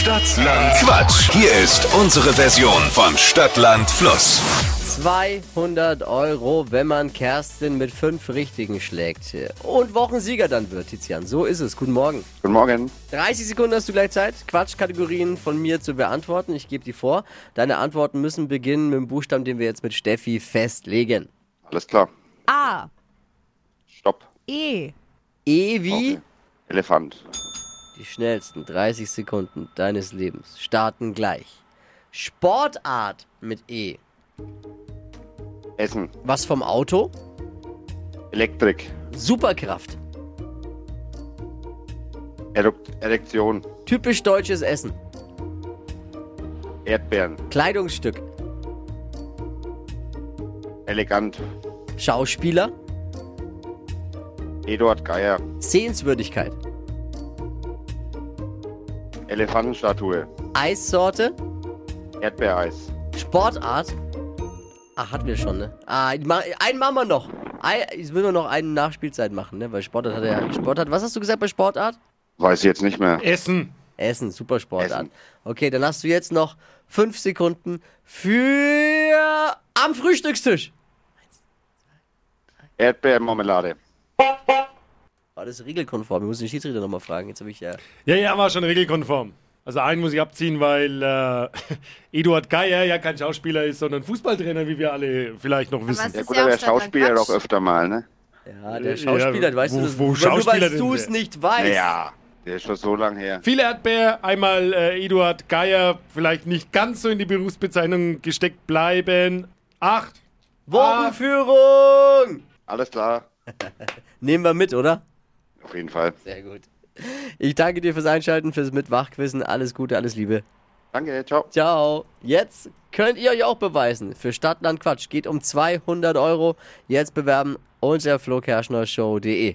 Stadtland Quatsch. Hier ist unsere Version von Stadtland Fluss. 200 Euro, wenn man Kerstin mit fünf Richtigen schlägt. Und Wochensieger dann wird, Tizian. So ist es. Guten Morgen. Guten Morgen. 30 Sekunden hast du gleich Zeit, Quatschkategorien von mir zu beantworten. Ich gebe die vor. Deine Antworten müssen beginnen mit dem Buchstaben, den wir jetzt mit Steffi festlegen. Alles klar. A. Stopp. E. E wie Okay. Elefant. Die schnellsten 30 Sekunden deines Lebens starten gleich. Sportart mit E. Essen. Was vom Auto? Elektrik. Superkraft. Erektion. Typisch deutsches Essen. Erdbeeren. Kleidungsstück. Elegant. Schauspieler. Eduard Geier. Sehenswürdigkeit. Elefantenstatue. Eissorte. Erdbeereis. Sportart. Ach, hatten wir schon, ne? Ah, einen machen wir noch. Jetzt müssen wir noch eine Nachspielzeit machen, ne? Weil Sportart hat er ja. Sportart, was hast du gesagt bei Sportart? Weiß ich jetzt nicht mehr. Essen. Essen, super Sportart. Essen. Okay, dann hast du jetzt noch fünf Sekunden für am Frühstückstisch. Erdbeermarmelade. War das regelkonform? Wir müssen den Schiedsrichter nochmal fragen. Jetzt habe ich ja. Ja, ja, war schon regelkonform. Also einen muss ich abziehen, weil äh, Eduard Geier ja kein Schauspieler ist, sondern Fußballtrainer, wie wir alle vielleicht noch wissen. Ja gut, ja aber der Schauspieler doch öfter mal, ne? Ja, der Ja, Schauspieler, weißt wo- du das? wo nur Schauspieler weil du es nicht weißt. Ja, der ist schon so lang her. Viel Erdbeer, einmal äh, Eduard Geier, vielleicht nicht ganz so in die Berufsbezeichnung gesteckt bleiben. Acht. Wochenführung! Alles klar. Nehmen wir mit, oder? Auf jeden Fall. Sehr gut. Ich danke dir fürs Einschalten, fürs Mitwachquissen. Alles Gute, alles Liebe. Danke, ciao. Ciao. Jetzt könnt ihr euch auch beweisen. Für Stadtland Quatsch geht um 200 Euro. Jetzt bewerben unter flokerschnershow.de.